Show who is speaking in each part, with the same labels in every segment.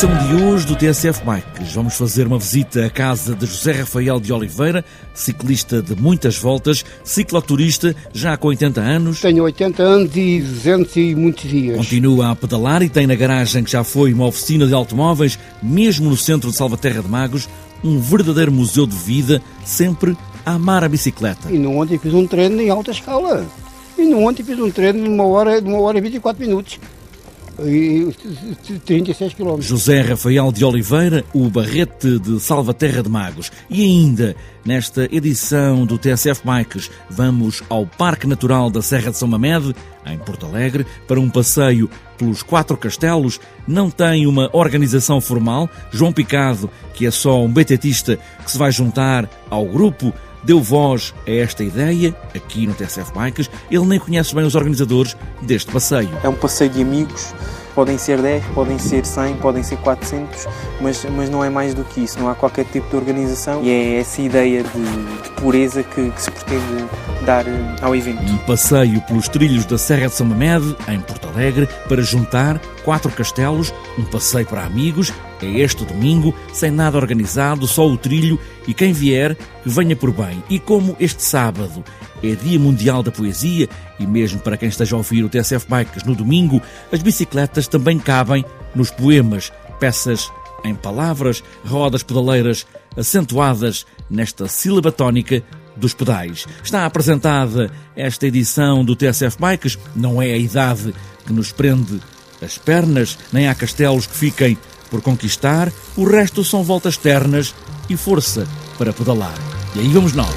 Speaker 1: Edição de hoje do TSF Bikes, vamos fazer uma visita à casa de José Rafael de Oliveira, ciclista de muitas voltas, cicloturista, já com 80 anos.
Speaker 2: Tenho 80 anos e 200 e muitos dias.
Speaker 1: Continua a pedalar e tem na garagem que já foi uma oficina de automóveis, mesmo no centro de Salvaterra de Magos, um verdadeiro museu de vida, sempre a amar a bicicleta.
Speaker 2: E no ontem fiz um treino em alta escala. E no ontem fiz um treino de uma hora, de uma hora e 24 minutos. E 36 km.
Speaker 1: José Rafael de Oliveira, o Barrete de Salvaterra de Magos. E ainda, nesta edição do TSF Bikes, vamos ao Parque Natural da Serra de São Mamede, em Porto Alegre, para um passeio pelos quatro castelos. Não tem uma organização formal. João Picado, que é só um betetista que se vai juntar ao grupo, deu voz a esta ideia aqui no TSF Bikes. Ele nem conhece bem os organizadores deste passeio.
Speaker 3: É um passeio de amigos, podem ser 10, podem ser 100, podem ser 400, mas, mas não é mais do que isso, não há qualquer tipo de organização e é essa ideia de, de pureza que, que, se pretende dar eh, ao evento.
Speaker 1: Um passeio pelos trilhos da Serra de São Mamede, em Porto Alegre, para juntar quatro castelos, um passeio para amigos é este domingo, sem nada organizado, só o trilho e quem vier, que venha por bem. E como este sábado é Dia Mundial da Poesia, e mesmo para quem esteja a ouvir o TSF Bikes no domingo, as bicicletas também cabem nos poemas, peças em palavras, rodas pedaleiras acentuadas nesta sílaba tónica dos pedais. Está apresentada esta edição do TSF Bikes, não é a idade que nos prende as pernas, nem há castelos que fiquem por conquistar, o resto são voltas ternas e força para pedalar. E aí vamos nós.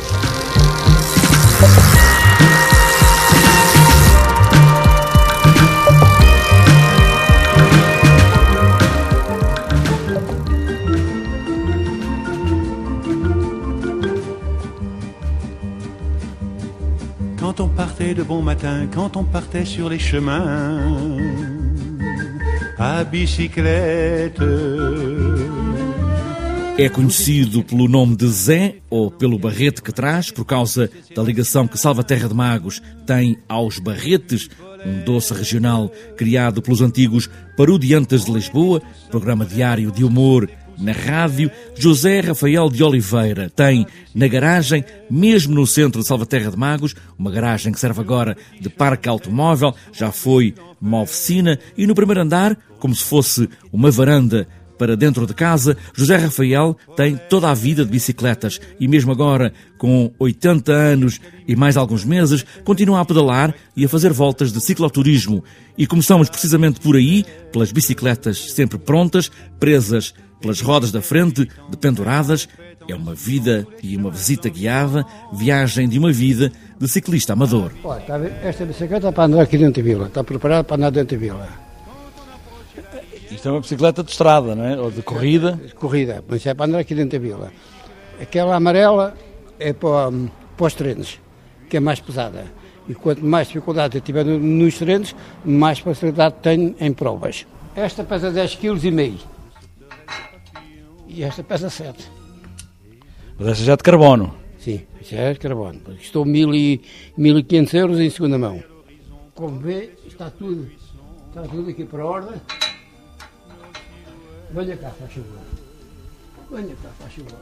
Speaker 4: Quand on partait de bon matin, quand on partait sur les chemins, à bicyclette.
Speaker 1: É conhecido pelo nome de Zé ou pelo barrete que traz, por causa da ligação que Salvaterra de Magos tem aos barretes, um doce regional criado pelos antigos Parudiantes de Lisboa, programa diário de humor na rádio. José Rafael de Oliveira tem na garagem, mesmo no centro de Salvaterra de Magos, uma garagem que serve agora de parque automóvel, já foi uma oficina, e no primeiro andar, como se fosse uma varanda para dentro de casa, José Rafael tem toda a vida de bicicletas e mesmo agora, com 80 anos e mais alguns meses, continua a pedalar e a fazer voltas de cicloturismo. E começamos precisamente por aí, pelas bicicletas sempre prontas, presas pelas rodas da frente, dependuradas. É uma vida e uma visita guiada, viagem de uma vida de ciclista amador.
Speaker 2: Olha, tá esta bicicleta é para andar aqui dentro da vila, está preparada para andar dentro da vila.
Speaker 5: Isto é uma bicicleta de estrada, não é? Ou de corrida?
Speaker 2: De corrida, mas é para andar aqui dentro da vila. Aquela amarela é para, para os treinos, que é mais pesada. E quanto mais dificuldade eu tiver nos treinos, mais facilidade tenho em provas. Esta pesa 10,5 kg. E esta pesa 7.
Speaker 5: Mas esta já é de carbono.
Speaker 2: Sim, já é de carbono. Estou 1.500 euros em segunda mão. Como vê, está tudo, está tudo aqui para a ordem. Venha cá, faz favor. Venha cá, faz favor.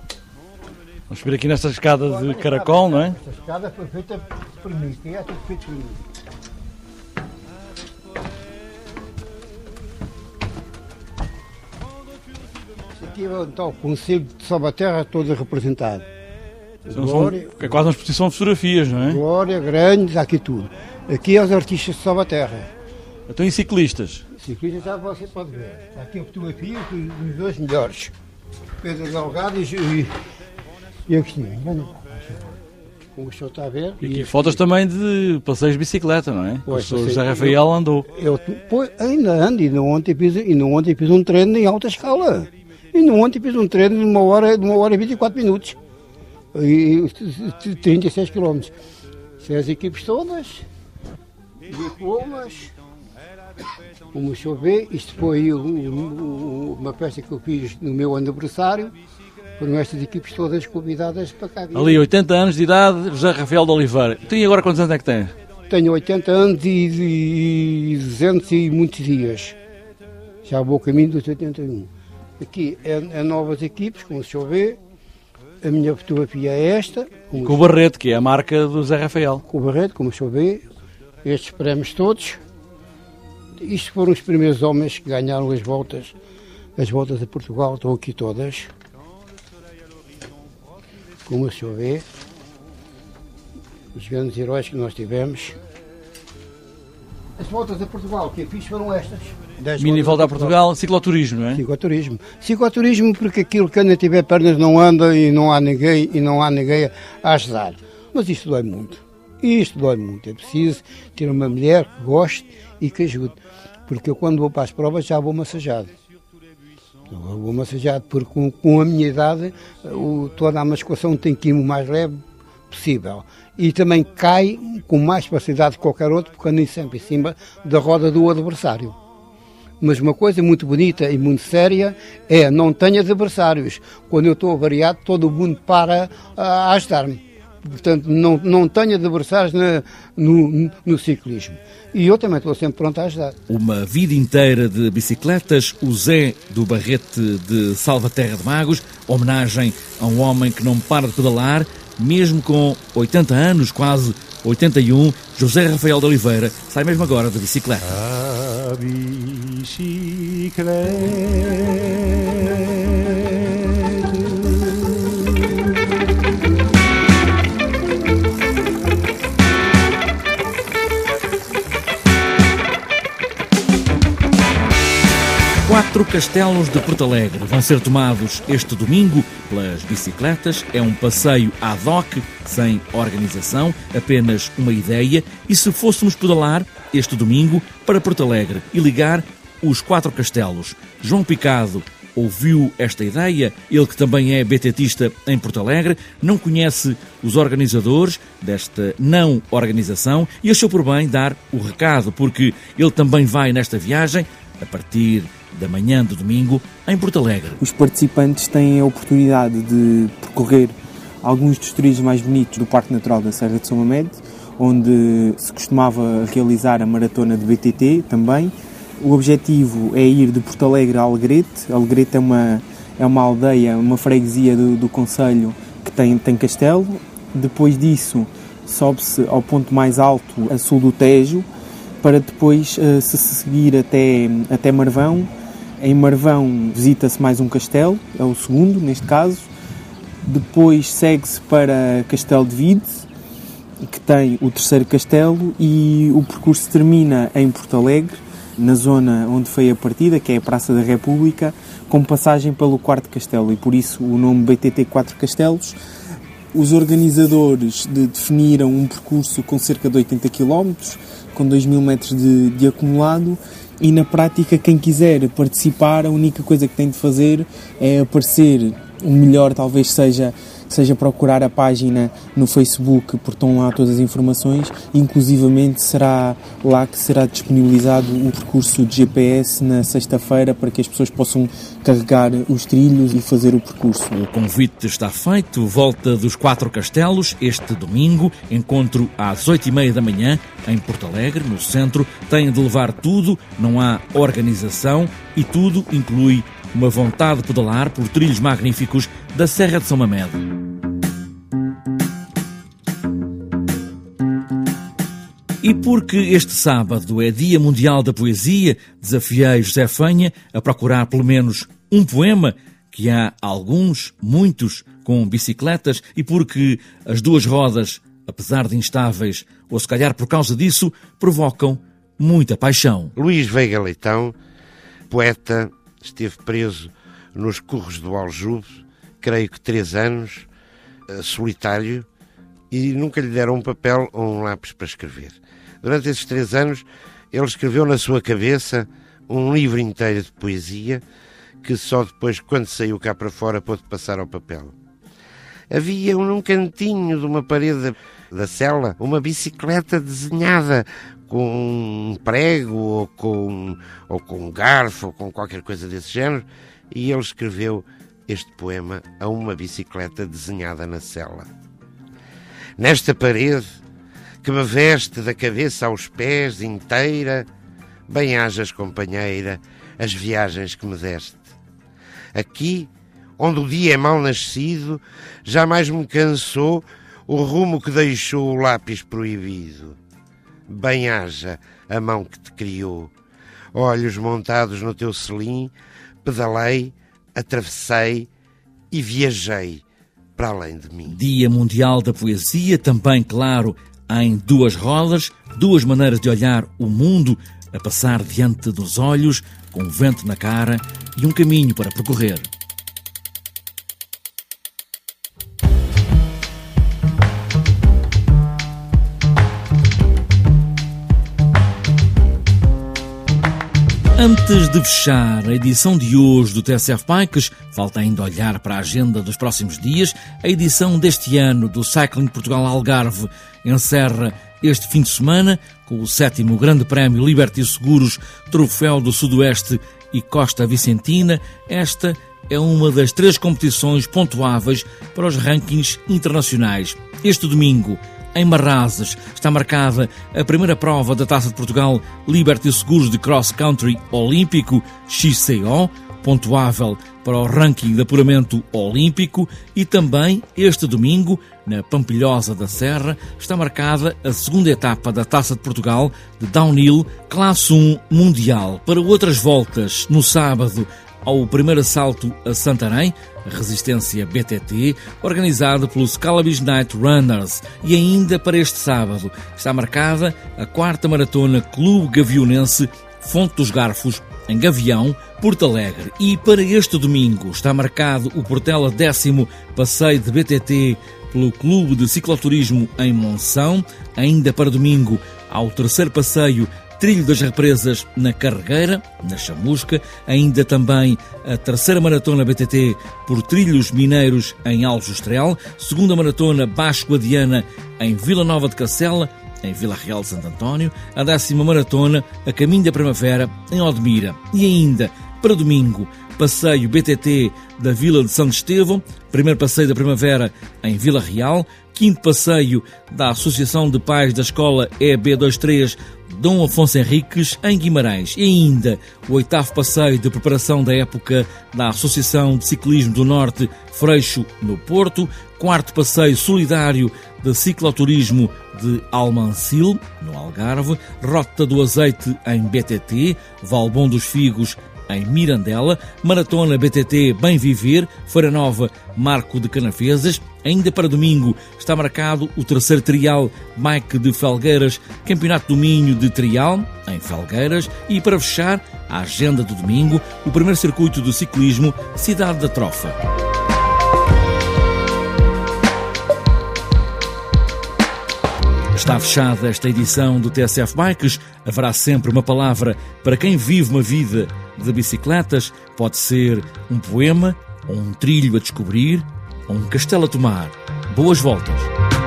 Speaker 5: Vamos subir aqui nesta escada de caracol, não é?
Speaker 2: Esta escada foi feita por mim, que é tudo feito por mim. É então, o Conselho de Salvaterra todo representado.
Speaker 5: Glória, é quase uma exposição de fotografias, não é?
Speaker 2: Glória, Grandes, aqui tudo. Aqui é os artistas de Salvaterra.
Speaker 5: Então e ciclistas?
Speaker 2: Ciclistas já você pode ver. Aqui a fotografia dos dois melhores. Pedro Delgado e, e, e Agostinho. Como o senhor está a ver.
Speaker 5: E aqui fotos também de passeios de bicicleta, não é?
Speaker 2: Pois,
Speaker 5: o senhor José Rafael andou.
Speaker 2: Eu, pois, ainda ando, e ontem, fiz, e não ontem fiz um treino em alta escala. E não ontem fiz um treino de uma hora, de uma hora e 24 minutos. E 36 quilómetros. Sem as equipes todas, diplomas. Como vê, isto foi uma festa que eu fiz no meu aniversário. Foram estas equipes todas convidadas para cá.
Speaker 5: Ali, 80 anos de idade, José Rafael de Oliveira. Tem agora quantos anos é que tem?
Speaker 2: Tenho 80 anos e, e 200 e muitos dias. Já vou caminho dos 81. Aqui é, é novas equipes, como se vê. A minha fotografia é esta.
Speaker 5: Com o Barreto, que é a marca do Zé Rafael.
Speaker 2: Com o Barreto, como se vê. Estes prémios todos. Isto foram os primeiros homens que ganharam as voltas. As voltas de Portugal estão aqui todas. Como se vê. Os grandes heróis que nós tivemos. As voltas a Portugal que eu fiz foram estas.
Speaker 5: Mini volta a Portugal, cicloturismo, não é?
Speaker 2: Cicloturismo. Cicloturismo porque aquilo que não tiver pernas não anda e não há ninguém e não há ninguém a ajudar. Mas isto dói muito. Isto dói muito. É preciso ter uma mulher que goste e que ajude. Porque eu quando vou para as provas já vou massajado. Eu vou massajado porque com, com a minha idade o, toda a mascoação tem que ir o mais leve possível. E também cai com mais facilidade que qualquer outro, porque nem sempre em cima da roda do adversário. Mas uma coisa muito bonita e muito séria é não tenho adversários. Quando eu estou avariado, todo mundo para a ajudar-me. Portanto, não, não tenho adversários no, no ciclismo. E eu também estou sempre pronto a ajudar.
Speaker 1: Uma vida inteira de bicicletas, o Zé do Barrete de Salvaterra de Magos, homenagem a um homem que não para de pedalar, mesmo com 80 anos, quase 81, José Rafael de Oliveira sai mesmo agora de bicicleta.
Speaker 4: A bicicleta.
Speaker 1: Quatro castelos de Porto Alegre vão ser tomados este domingo pelas bicicletas. É um passeio ad hoc, sem organização, apenas uma ideia. E se fôssemos pedalar este domingo para Porto Alegre e ligar os quatro castelos? João Picado ouviu esta ideia, ele que também é betetista em Porto Alegre, não conhece os organizadores desta não organização e achou por bem dar o recado, porque ele também vai nesta viagem a partir da manhã do domingo em Porto Alegre.
Speaker 3: Os participantes têm a oportunidade de percorrer alguns dos trilhos mais bonitos do Parque Natural da Serra de São Mamede, onde se costumava realizar a maratona de BTT também. O objetivo é ir de Porto Alegre a Alegrete. Alegrete é uma, é uma aldeia, uma freguesia do, do Conselho que tem, tem castelo. Depois disso, sobe-se ao ponto mais alto, a sul do Tejo, para depois uh, se seguir até, até Marvão. Em Marvão visita-se mais um castelo, é o segundo neste caso. Depois segue-se para Castelo de Vide, que tem o terceiro castelo, e o percurso termina em Porto Alegre, na zona onde foi a partida, que é a Praça da República, com passagem pelo quarto castelo, e por isso o nome BTT Quatro Castelos. Os organizadores de, definiram um percurso com cerca de 80 km, com 2 mil metros de, de acumulado, e na prática, quem quiser participar, a única coisa que tem de fazer é aparecer. O melhor talvez seja seja procurar a página no Facebook, porque estão lá todas as informações, inclusivamente será lá que será disponibilizado o percurso de GPS na sexta-feira para que as pessoas possam carregar os trilhos e fazer o percurso.
Speaker 1: O convite está feito, volta dos Quatro Castelos, este domingo, encontro às oito e meia da manhã, em Porto Alegre, no centro, têm de levar tudo, não há organização e tudo inclui uma vontade de pedalar por trilhos magníficos da Serra de São Mamede. E porque este sábado é Dia Mundial da Poesia, desafiei José Fanha a procurar pelo menos um poema, que há alguns, muitos, com bicicletas, e porque as duas rodas, apesar de instáveis, ou se calhar por causa disso, provocam muita paixão.
Speaker 6: Luís Veiga Leitão, poeta, esteve preso nos curros do Aljube, creio que três anos, eh, solitário, e nunca lhe deram um papel ou um lápis para escrever. Durante esses três anos, ele escreveu na sua cabeça um livro inteiro de poesia que só depois, quando saiu cá para fora, pôde passar ao papel. Havia num cantinho de uma parede da cela uma bicicleta desenhada com um prego ou com, ou com um garfo ou com qualquer coisa desse género e ele escreveu este poema a uma bicicleta desenhada na cela. Nesta parede, que me veste da cabeça aos pés inteira, bem hajas, companheira, as viagens que me deste. Aqui, onde o dia é mal nascido, jamais me cansou o rumo que deixou o lápis proibido. Bem haja a mão que te criou. Olhos montados no teu selim, pedalei, atravessei e viajei para além de mim.
Speaker 1: Dia Mundial da Poesia, também, claro, em duas rodas, duas maneiras de olhar o mundo a passar diante dos olhos, com vento na cara e um caminho para percorrer. Antes de fechar a edição de hoje do TSF Bikes, falta ainda olhar para a agenda dos próximos dias. A edição deste ano do Cycling Portugal Algarve encerra este fim de semana com o sétimo Grande Prémio Liberty Seguros, Troféu do Sudoeste e Costa Vicentina. Esta é uma das três competições pontuáveis para os rankings internacionais. Este domingo, em Marrazes está marcada a primeira prova da Taça de Portugal Liberty Seguros de Cross Country Olímpico XCO, pontuável para o ranking de apuramento olímpico e também este domingo, na Pampilhosa da Serra, está marcada a segunda etapa da Taça de Portugal de Downhill Classe 1 Mundial. Para outras voltas, no sábado, ao primeiro assalto a Santarém, a resistência BTT, organizado pelos Calabis Night Runners. E ainda para este sábado está marcada a quarta maratona Clube Gavionense Fonte dos Garfos, em Gavião, Porto Alegre. E para este domingo está marcado o Portela décimo passeio de BTT pelo Clube de Cicloturismo em Monção. Ainda para domingo, ao terceiro passeio Trilho das Represas na Carregueira, na Chamusca, ainda também a terceira maratona BTT por Trilhos Mineiros em Aljustrel, segunda maratona Basco Adiana em Vila Nova de Cacela, em Vila Real de Santo António, a décima maratona a caminho da primavera em Odmira. E ainda para domingo passeio BTT da Vila de Santo Estevão, primeiro passeio da primavera em Vila Real, quinto passeio da Associação de Pais da Escola EB23 Dom Afonso Henriques, em Guimarães. E ainda o oitavo passeio de preparação da época da Associação de Ciclismo do Norte, Freixo, no Porto. Quarto passeio solidário de cicloturismo de Almancil, no Algarve. Rota do Azeite, em BTT. Valbom dos Figos, em Mirandela, Maratona BTT Bem Viver, Feira Nova, Marco de Canafesas. Ainda para domingo está marcado o terceiro trial Mike de Felgueiras, Campeonato do Minho de Trial, em Felgueiras. E para fechar a agenda do domingo, o primeiro circuito do ciclismo Cidade da Trofa. Está fechada esta edição do TSF Bikes. Haverá sempre uma palavra para quem vive uma vida de bicicletas. Pode ser um poema, ou um trilho a descobrir, ou um castelo a tomar. Boas voltas!